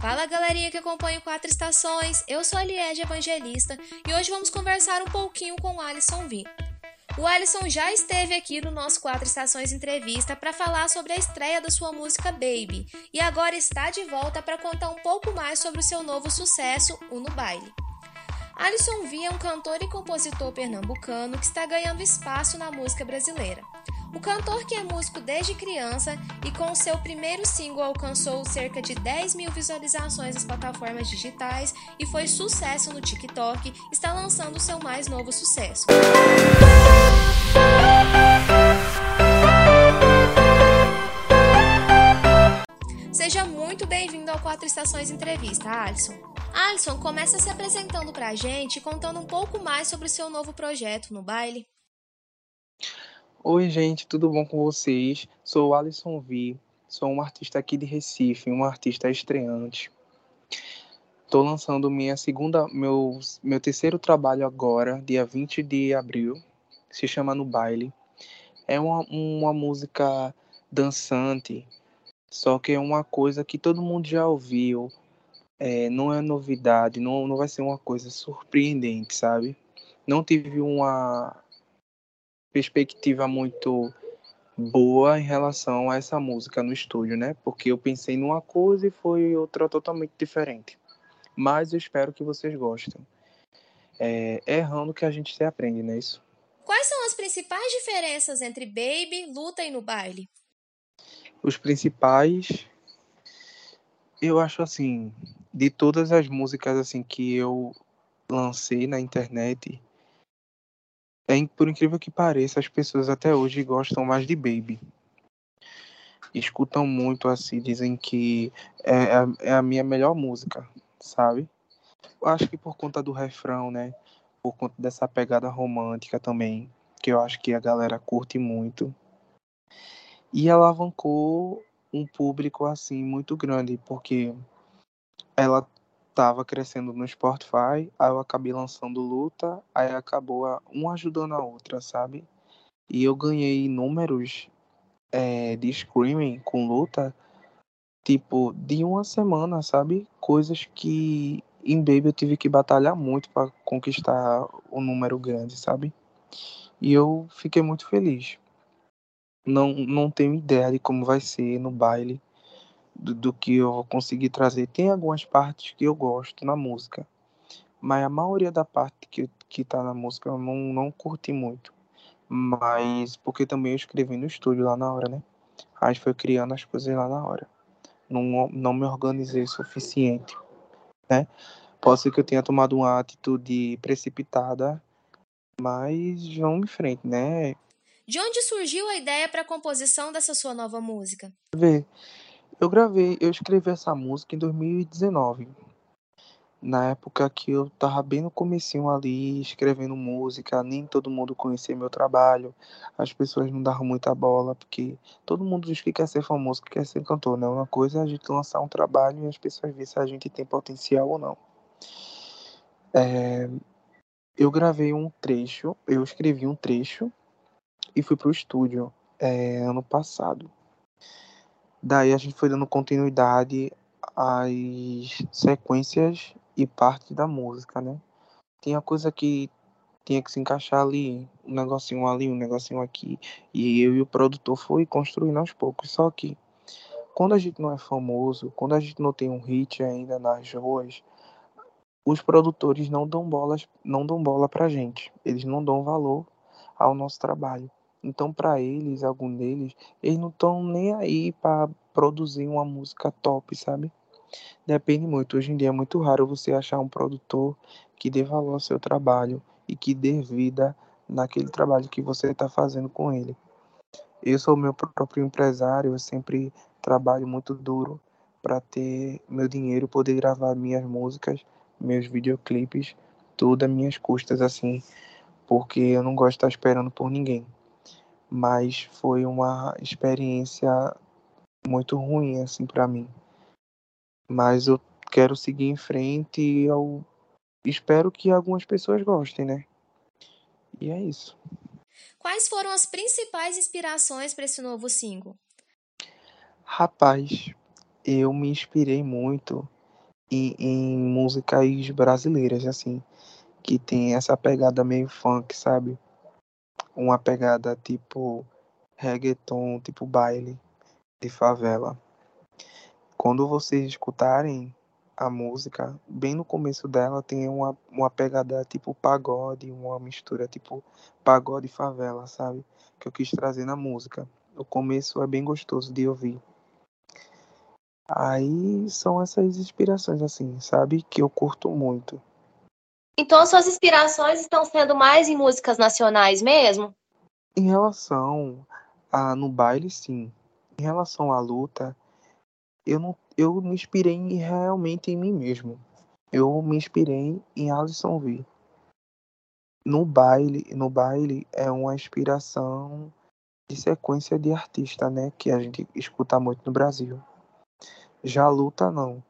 Fala galerinha que acompanha o Quatro Estações, eu sou a Liege Evangelista e hoje vamos conversar um pouquinho com o Alisson V. O Alisson já esteve aqui no nosso Quatro Estações Entrevista para falar sobre a estreia da sua música Baby e agora está de volta para contar um pouco mais sobre o seu novo sucesso, o No Baile. Alisson V é um cantor e compositor pernambucano que está ganhando espaço na música brasileira. O cantor, que é músico desde criança e com seu primeiro single alcançou cerca de 10 mil visualizações nas plataformas digitais e foi sucesso no TikTok, está lançando seu mais novo sucesso. Seja muito bem-vindo ao Quatro Estações Entrevista, Alisson. Alisson, começa se apresentando pra gente e contando um pouco mais sobre o seu novo projeto no baile. Oi, gente, tudo bom com vocês? Sou Alisson V, sou um artista aqui de Recife, um artista estreante. Estou lançando minha segunda, meu, meu terceiro trabalho agora, dia 20 de abril, se chama No Baile. É uma, uma música dançante, só que é uma coisa que todo mundo já ouviu, é, não é novidade, não, não vai ser uma coisa surpreendente, sabe? Não tive uma perspectiva muito boa em relação a essa música no estúdio, né? Porque eu pensei numa coisa e foi outra totalmente diferente. Mas eu espero que vocês gostem. É, é errando que a gente se aprende, não é isso? Quais são as principais diferenças entre Baby, Luta e No Baile? Os principais, eu acho assim, de todas as músicas assim que eu lancei na internet, é, por incrível que pareça, as pessoas até hoje gostam mais de Baby. Escutam muito assim, dizem que é, a, é a minha melhor música, sabe? Eu acho que por conta do refrão, né? Por conta dessa pegada romântica também, que eu acho que a galera curte muito. E alavancou um público assim muito grande, porque ela tava crescendo no Spotify, aí eu acabei lançando luta, aí acabou um ajudando a outra, sabe? E eu ganhei números é, de streaming com luta, tipo, de uma semana, sabe? Coisas que em Baby eu tive que batalhar muito para conquistar o um número grande, sabe? E eu fiquei muito feliz. Não, não tenho ideia de como vai ser no baile do, do que eu vou conseguir trazer. Tem algumas partes que eu gosto na música, mas a maioria da parte que, que tá na música eu não, não curti muito. Mas porque também eu escrevi no estúdio lá na hora, né? Aí foi criando as coisas lá na hora. Não, não me organizei o suficiente, né? Pode ser que eu tenha tomado uma atitude precipitada, mas vamos em frente, né? De onde surgiu a ideia para a composição dessa sua nova música? Ver, eu gravei, eu escrevi essa música em 2019. Na época que eu tava bem no comecinho ali, escrevendo música, nem todo mundo conhecia meu trabalho, as pessoas não davam muita bola, porque todo mundo diz que quer ser famoso, que quer ser cantor, né? Uma coisa é a gente lançar um trabalho e as pessoas verem se a gente tem potencial ou não. É, eu gravei um trecho, eu escrevi um trecho e fui pro estúdio é, ano passado. Daí a gente foi dando continuidade às sequências e parte da música, né? Tinha coisa que tinha que se encaixar ali, um negocinho ali, um negocinho aqui. E eu e o produtor foi construindo aos poucos. Só que quando a gente não é famoso, quando a gente não tem um hit ainda nas ruas, os produtores não dão bolas, não dão bola pra gente. Eles não dão valor ao nosso trabalho. Então, para eles, algum deles, eles não estão nem aí para produzir uma música top, sabe? Depende muito. Hoje em dia é muito raro você achar um produtor que dê valor ao seu trabalho e que dê vida naquele trabalho que você está fazendo com ele. Eu sou meu próprio empresário, eu sempre trabalho muito duro para ter meu dinheiro, poder gravar minhas músicas, meus videoclipes, tudo a minhas custas assim, porque eu não gosto de estar esperando por ninguém mas foi uma experiência muito ruim assim para mim. Mas eu quero seguir em frente e eu espero que algumas pessoas gostem, né? E é isso. Quais foram as principais inspirações para esse novo single? Rapaz, eu me inspirei muito em, em músicas brasileiras, assim, que tem essa pegada meio funk, sabe? Uma pegada tipo reggaeton, tipo baile de favela. Quando vocês escutarem a música, bem no começo dela tem uma, uma pegada tipo pagode, uma mistura tipo pagode e favela, sabe? Que eu quis trazer na música. O começo é bem gostoso de ouvir. Aí são essas inspirações, assim, sabe? Que eu curto muito. Então, suas inspirações estão sendo mais em músicas nacionais mesmo? Em relação a no baile, sim. Em relação à luta, eu não eu me inspirei realmente em mim mesmo. Eu me inspirei em Alison V. No baile, no baile é uma inspiração de sequência de artista, né, que a gente escuta muito no Brasil. Já luta não.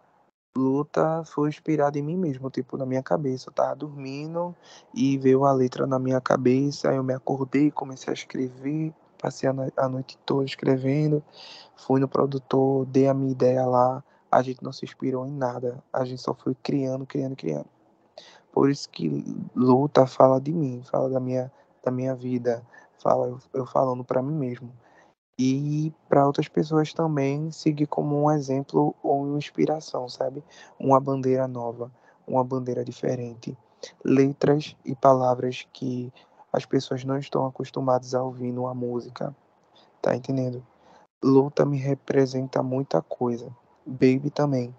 Luta foi inspirada em mim mesmo, tipo, na minha cabeça. Eu tava dormindo e veio a letra na minha cabeça, aí eu me acordei, comecei a escrever, passei a noite toda escrevendo, fui no produtor, dei a minha ideia lá, a gente não se inspirou em nada, a gente só foi criando, criando, criando. Por isso que luta fala de mim, fala da minha, da minha vida, fala eu, eu falando para mim mesmo e para outras pessoas também seguir como um exemplo ou uma inspiração, sabe? Uma bandeira nova, uma bandeira diferente, letras e palavras que as pessoas não estão acostumadas a ouvir numa música, tá entendendo? Luta me representa muita coisa, Baby também.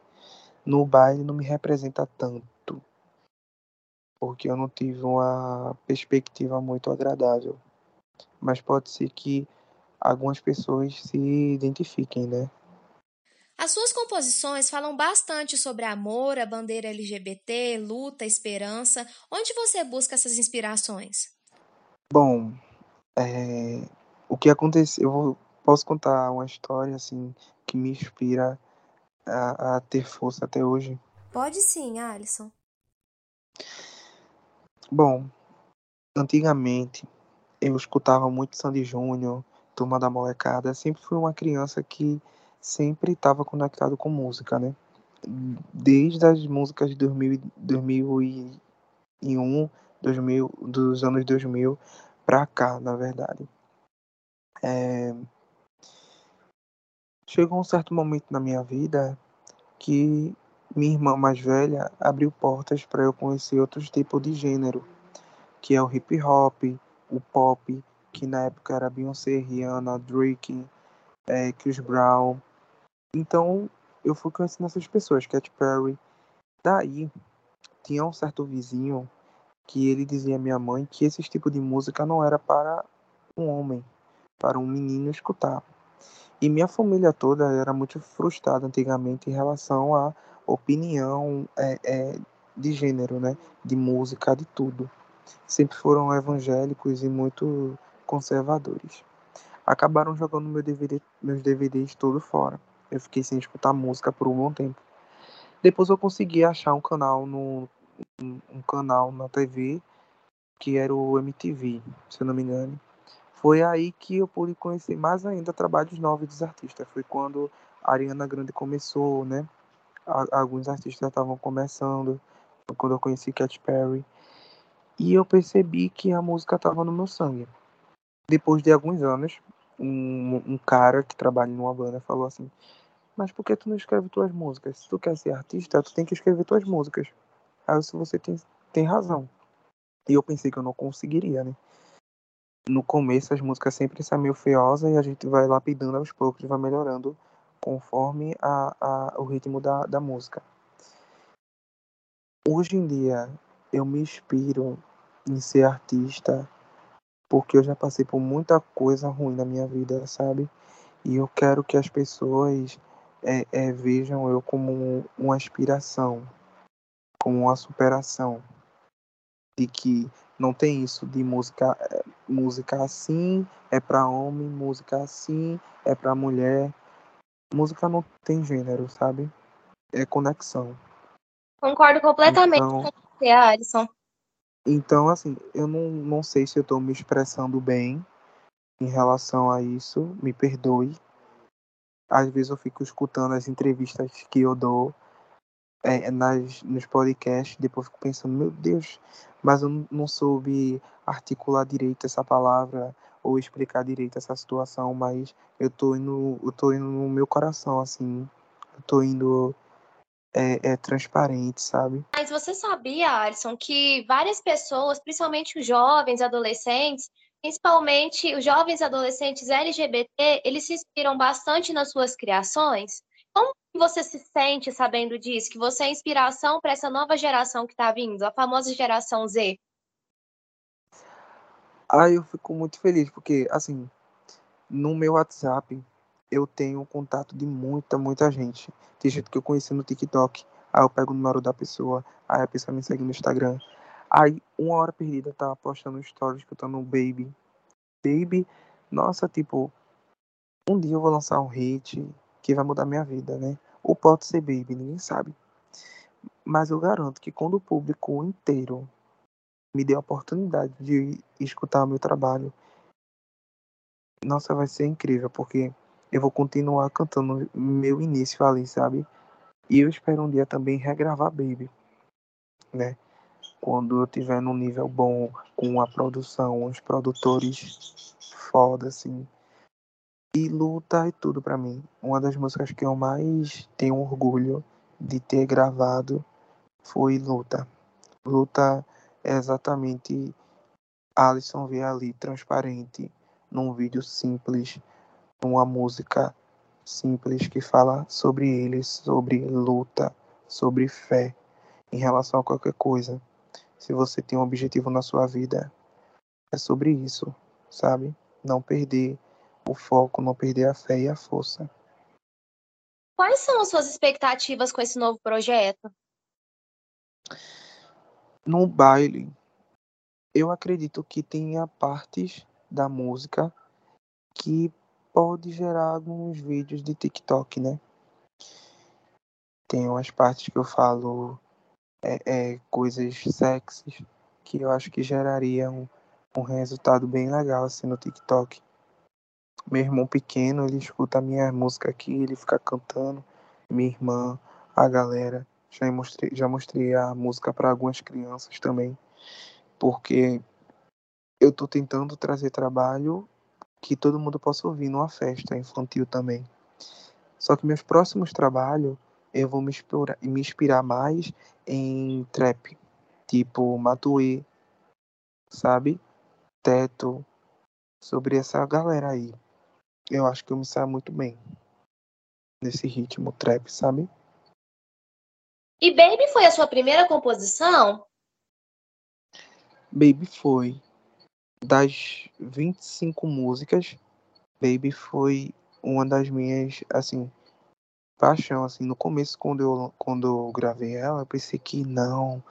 No baile não me representa tanto, porque eu não tive uma perspectiva muito agradável. Mas pode ser que algumas pessoas se identifiquem, né? As suas composições falam bastante sobre amor, a bandeira LGBT, luta, esperança. Onde você busca essas inspirações? Bom, é, o que aconteceu, eu posso contar uma história assim que me inspira a, a ter força até hoje. Pode sim, Alisson. Bom, antigamente eu escutava muito Sandy Júnior, turma da molecada, sempre fui uma criança que sempre estava conectado com música, né? Desde as músicas de 2000, 2001, 2000, dos anos 2000 para cá, na verdade. É... Chegou um certo momento na minha vida que minha irmã mais velha abriu portas para eu conhecer outros tipos de gênero, que é o hip hop, o pop, que na época era Beyoncé, Rihanna, Drake, é, Chris Brown. Então eu fui conhecendo essas pessoas, Katy Perry. Daí tinha um certo vizinho que ele dizia à minha mãe que esse tipo de música não era para um homem, para um menino escutar. E minha família toda era muito frustrada antigamente em relação à opinião é, é, de gênero, né? De música, de tudo. Sempre foram evangélicos e muito conservadores. Acabaram jogando meu DVD, meus DVDs tudo fora. Eu fiquei sem escutar música por um bom tempo. Depois eu consegui achar um canal no um, um canal na TV que era o MTV, se eu não me engano. Foi aí que eu pude conhecer mais ainda trabalhos novos dos artistas. Foi quando a Ariana Grande começou, né? Alguns artistas estavam começando. Quando eu conheci Katy Perry. E eu percebi que a música estava no meu sangue depois de alguns anos, um, um cara que trabalha numa banda falou assim: Mas por que tu não escreve tuas músicas? Se tu quer ser artista, tu tem que escrever tuas músicas. Aí se você tem, tem razão. E eu pensei que eu não conseguiria, né? No começo as músicas sempre são meio feiosas e a gente vai lapidando aos poucos, vai melhorando conforme a, a, o ritmo da, da música. Hoje em dia eu me inspiro em ser artista porque eu já passei por muita coisa ruim na minha vida, sabe? E eu quero que as pessoas é, é, vejam eu como uma inspiração, como uma superação. De que não tem isso de música, é, música assim é para homem, música assim é para mulher. Música não tem gênero, sabe? É conexão. Concordo completamente então, com você, Alisson. Então, assim, eu não, não sei se eu estou me expressando bem em relação a isso, me perdoe. às vezes eu fico escutando as entrevistas que eu dou é, nas, nos podcasts, depois fico pensando, meu Deus, mas eu não soube articular direito essa palavra ou explicar direito essa situação, mas eu tô indo, eu tô indo no meu coração, assim, eu tô indo é, é transparente, sabe? Mas você sabia, Alisson, que várias pessoas, principalmente os jovens, adolescentes, principalmente os jovens adolescentes LGBT, eles se inspiram bastante nas suas criações? Como você se sente sabendo disso? Que você é inspiração para essa nova geração que está vindo, a famosa geração Z? Ah, eu fico muito feliz, porque, assim, no meu WhatsApp, eu tenho contato de muita, muita gente. Tem gente que eu conheci no TikTok. Aí eu pego o número da pessoa, aí a pessoa me segue no Instagram. Aí, uma hora perdida, tá postando stories que eu tô no Baby. Baby, nossa, tipo, um dia eu vou lançar um hit que vai mudar minha vida, né? Ou pode ser Baby, ninguém sabe. Mas eu garanto que quando o público inteiro me der a oportunidade de escutar o meu trabalho, nossa, vai ser incrível, porque eu vou continuar cantando meu início ali, sabe? E eu espero um dia também regravar Baby, né? Quando eu tiver num nível bom, com a produção, os produtores foda, assim. E luta é tudo para mim. Uma das músicas que eu mais tenho orgulho de ter gravado foi Luta. Luta é exatamente Alisson ver ali transparente, num vídeo simples, uma música simples que fala sobre eles, sobre luta, sobre fé em relação a qualquer coisa. Se você tem um objetivo na sua vida, é sobre isso, sabe? Não perder o foco, não perder a fé e a força. Quais são as suas expectativas com esse novo projeto? No baile, eu acredito que tenha partes da música que pode gerar alguns vídeos de TikTok, né? Tem umas partes que eu falo é, é, coisas sexys que eu acho que gerariam um, resultado bem legal assim no TikTok. Meu irmão pequeno, ele escuta a minha música aqui, ele fica cantando. Minha irmã, a galera. Já mostrei, já mostrei a música para algumas crianças também, porque eu estou tentando trazer trabalho que todo mundo possa ouvir numa festa infantil também. Só que meus próximos trabalhos eu vou me inspirar, me inspirar mais em trap, tipo Matue, sabe? Teto, sobre essa galera aí. Eu acho que eu me saio muito bem nesse ritmo trap, sabe? E Baby foi a sua primeira composição? Baby foi das 25 músicas, Baby foi uma das minhas, assim, paixão, assim, no começo, quando eu, quando eu gravei ela, eu pensei que não,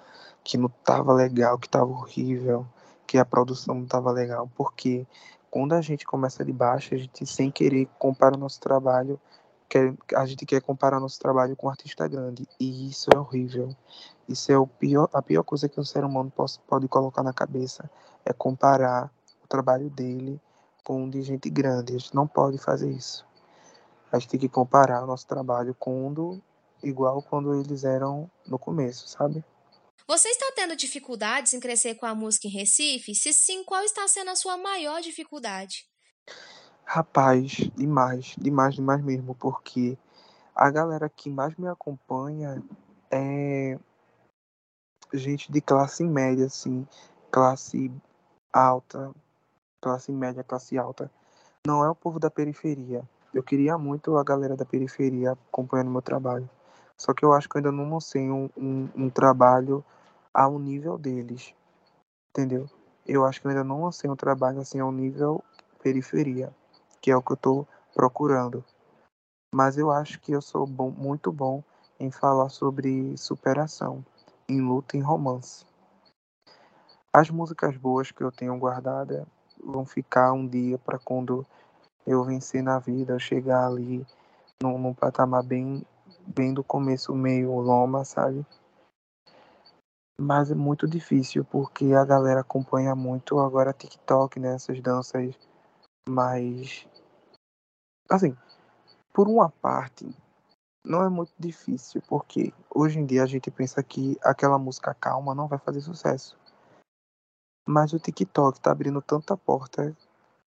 que não tava legal, que tava horrível, que a produção não tava legal, porque quando a gente começa de baixo, a gente, sem querer, compara o nosso trabalho, quer, a gente quer comparar nosso trabalho com um artista grande, e isso é horrível. Isso é o pior, a pior coisa que um ser humano pode, pode colocar na cabeça, é comparar o trabalho dele com o de gente grande. A gente não pode fazer isso. A gente tem que comparar o nosso trabalho com o igual quando eles eram no começo, sabe? Você está tendo dificuldades em crescer com a música em Recife? Se sim, qual está sendo a sua maior dificuldade? Rapaz, demais, demais, demais mesmo, porque a galera que mais me acompanha é gente de classe média, assim, classe alta, classe média, classe alta. Não é o povo da periferia. Eu queria muito a galera da periferia acompanhando meu trabalho. Só que eu acho que eu ainda não lancei um, um, um trabalho ao nível deles. Entendeu? Eu acho que eu ainda não lancei um trabalho assim ao nível periferia, que é o que eu estou procurando. Mas eu acho que eu sou bom, muito bom em falar sobre superação, em luta, em romance. As músicas boas que eu tenho guardada vão ficar um dia para quando eu vencer na vida, eu chegar ali num, num patamar bem, bem do começo, meio loma, sabe? Mas é muito difícil porque a galera acompanha muito agora TikTok, né? Essas danças mais. Assim, por uma parte, não é muito difícil, porque hoje em dia a gente pensa que aquela música calma não vai fazer sucesso. Mas o TikTok tá abrindo tanta porta,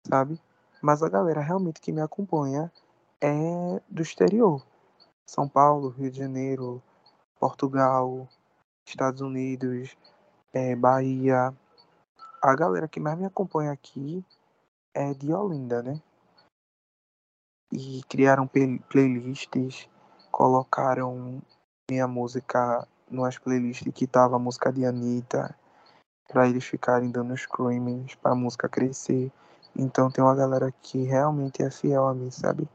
sabe? Mas a galera realmente que me acompanha é do exterior. São Paulo, Rio de Janeiro, Portugal, Estados Unidos, é, Bahia. A galera que mais me acompanha aqui é de Olinda, né? E criaram playlists, colocaram minha música nas playlists que tava a música de Anitta, para eles ficarem dando screamings para a música crescer. Então tem uma galera que realmente é fiel a mim, sabe?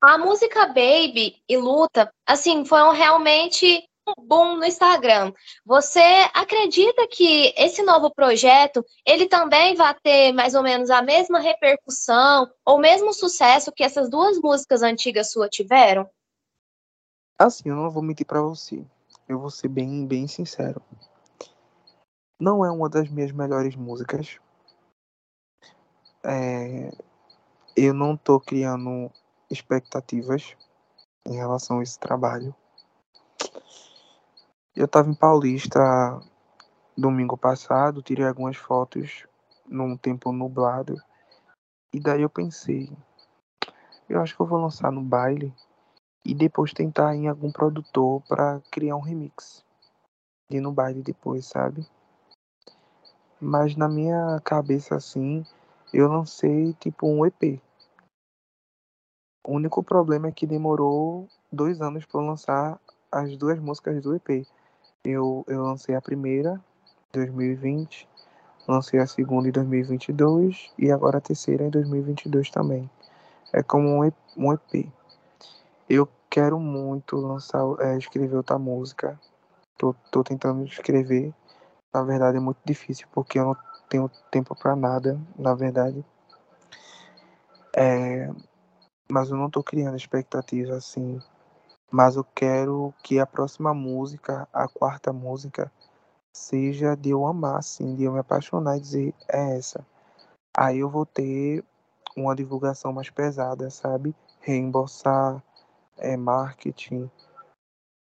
A música Baby e Luta, assim, foram realmente boom no Instagram. Você acredita que esse novo projeto, ele também vai ter mais ou menos a mesma repercussão ou mesmo sucesso que essas duas músicas antigas suas tiveram? Assim, eu não vou mentir para você. Eu vou ser bem, bem sincero. Não é uma das minhas melhores músicas. É, eu não tô criando expectativas em relação a esse trabalho. Eu estava em Paulista domingo passado, tirei algumas fotos num tempo nublado. E daí eu pensei, eu acho que eu vou lançar no baile e depois tentar em algum produtor para criar um remix. E no baile depois, sabe? Mas na minha cabeça assim, eu lancei tipo um EP. O único problema é que demorou dois anos para lançar as duas músicas do EP. Eu, eu lancei a primeira em 2020, lancei a segunda em 2022 e agora a terceira em 2022 também. É como um EP. Um EP. Eu quero muito lançar, é, escrever outra música. Tô, tô tentando escrever. Na verdade é muito difícil porque eu não tenho tempo para nada, na verdade. É, mas eu não tô criando expectativa assim. Mas eu quero que a próxima música, a quarta música, seja de eu amar, assim, de eu me apaixonar e dizer é essa. Aí eu vou ter uma divulgação mais pesada, sabe? Reembolsar é, marketing,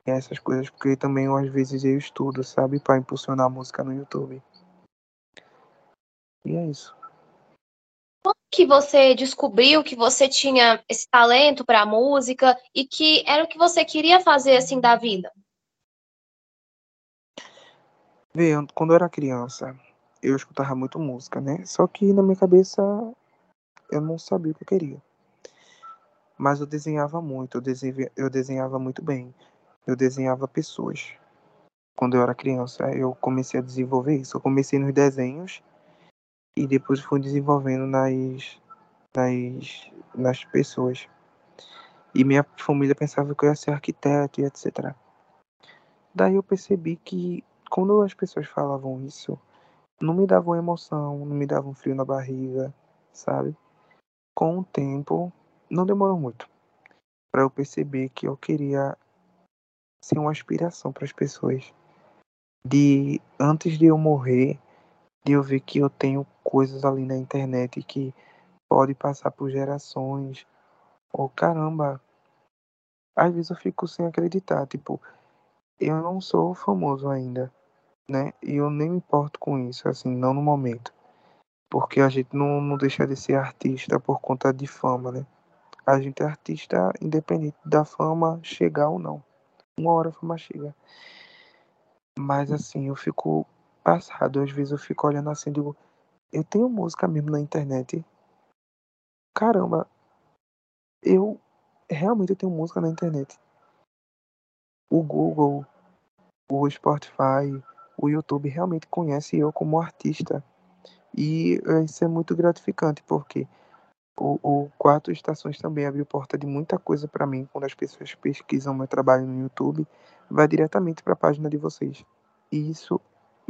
essas coisas, porque também às vezes eu estudo, sabe? Para impulsionar a música no YouTube. E é isso. Como que você descobriu que você tinha esse talento para música e que era o que você queria fazer assim da vida? Vê, quando eu era criança, eu escutava muito música, né? Só que na minha cabeça eu não sabia o que eu queria. Mas eu desenhava muito, eu desenhava, eu desenhava muito bem. Eu desenhava pessoas. Quando eu era criança, eu comecei a desenvolver isso. Eu comecei nos desenhos e depois fui desenvolvendo nas, nas, nas pessoas. E minha família pensava que eu ia ser arquiteto e etc. Daí eu percebi que quando as pessoas falavam isso, não me davam emoção, não me davam frio na barriga, sabe? Com o tempo, não demorou muito para eu perceber que eu queria ser uma inspiração para as pessoas. De antes de eu morrer, de eu ver que eu tenho coisas ali na internet que pode passar por gerações. Ou oh, caramba, às vezes eu fico sem acreditar, tipo, eu não sou famoso ainda, né? E eu nem me importo com isso, assim, não no momento. Porque a gente não, não deixa de ser artista por conta de fama, né? A gente é artista independente da fama chegar ou não. Uma hora a fama chega. Mas assim, eu fico passado. Às vezes eu fico olhando assim, digo, eu tenho música mesmo na internet. Caramba, eu realmente tenho música na internet. O Google, o Spotify, o YouTube realmente conhece eu como artista. E isso é muito gratificante, porque o, o Quatro Estações também abriu porta de muita coisa para mim. Quando as pessoas pesquisam meu trabalho no YouTube, vai diretamente para a página de vocês. E isso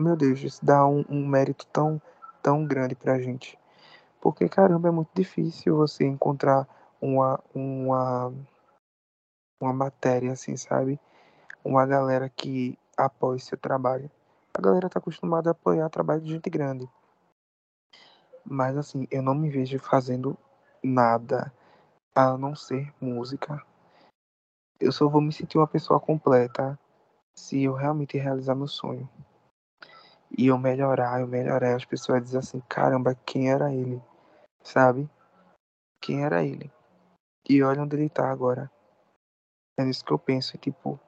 meu Deus, isso dá um, um mérito tão, tão grande pra gente. Porque, caramba, é muito difícil você encontrar uma, uma, uma matéria, assim, sabe? Uma galera que apoie seu trabalho. A galera tá acostumada a apoiar trabalho de gente grande. Mas, assim, eu não me vejo fazendo nada a não ser música. Eu só vou me sentir uma pessoa completa se eu realmente realizar meu sonho. E eu melhorar, eu melhorar, as pessoas dizem assim, caramba, quem era ele? Sabe? Quem era ele? E olha onde ele tá agora. É nisso que eu penso, tipo,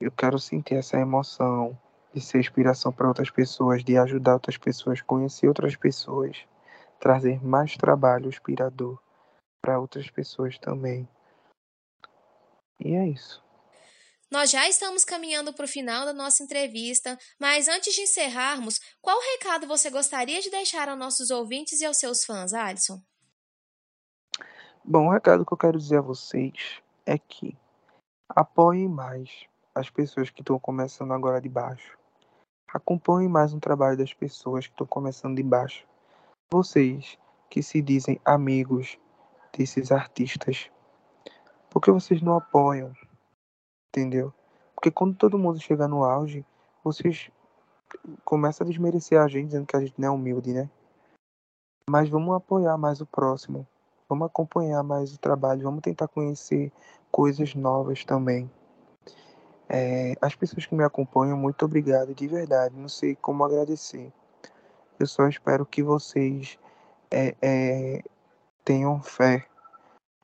eu quero sentir essa emoção de ser inspiração para outras pessoas, de ajudar outras pessoas, conhecer outras pessoas, trazer mais trabalho inspirador para outras pessoas também. E é isso. Nós já estamos caminhando para o final da nossa entrevista, mas antes de encerrarmos, qual recado você gostaria de deixar aos nossos ouvintes e aos seus fãs, Alisson? Bom, o recado que eu quero dizer a vocês é que apoiem mais as pessoas que estão começando agora de baixo. Acompanhem mais um trabalho das pessoas que estão começando de baixo. Vocês que se dizem amigos desses artistas, por que vocês não apoiam? Entendeu? Porque quando todo mundo chega no auge, vocês começam a desmerecer a gente, dizendo que a gente não é humilde, né? Mas vamos apoiar mais o próximo. Vamos acompanhar mais o trabalho. Vamos tentar conhecer coisas novas também. É, as pessoas que me acompanham, muito obrigado de verdade. Não sei como agradecer. Eu só espero que vocês é, é, tenham fé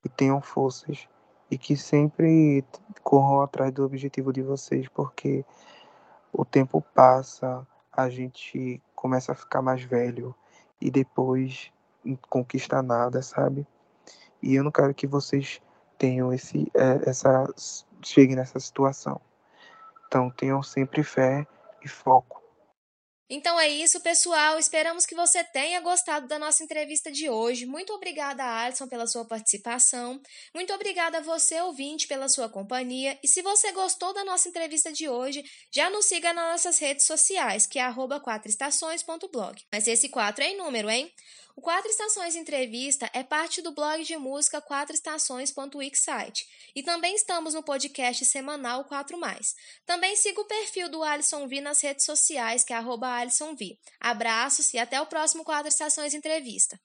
e tenham forças e que sempre corram atrás do objetivo de vocês, porque o tempo passa, a gente começa a ficar mais velho e depois conquista nada, sabe? E eu não quero que vocês tenham esse, é, essa, cheguem nessa situação. Então tenham sempre fé e foco. Então é isso, pessoal. Esperamos que você tenha gostado da nossa entrevista de hoje. Muito obrigada, Alisson, pela sua participação. Muito obrigada a você, ouvinte, pela sua companhia. E se você gostou da nossa entrevista de hoje, já nos siga nas nossas redes sociais, que é arroba Mas esse quatro é em número, hein? O Quatro Estações Entrevista é parte do blog de música quatroestações.wixsite e também estamos no podcast semanal 4 Mais. Também siga o perfil do Alisson V nas redes sociais, que é arroba Alisson V. Abraços e até o próximo Quatro Estações Entrevista.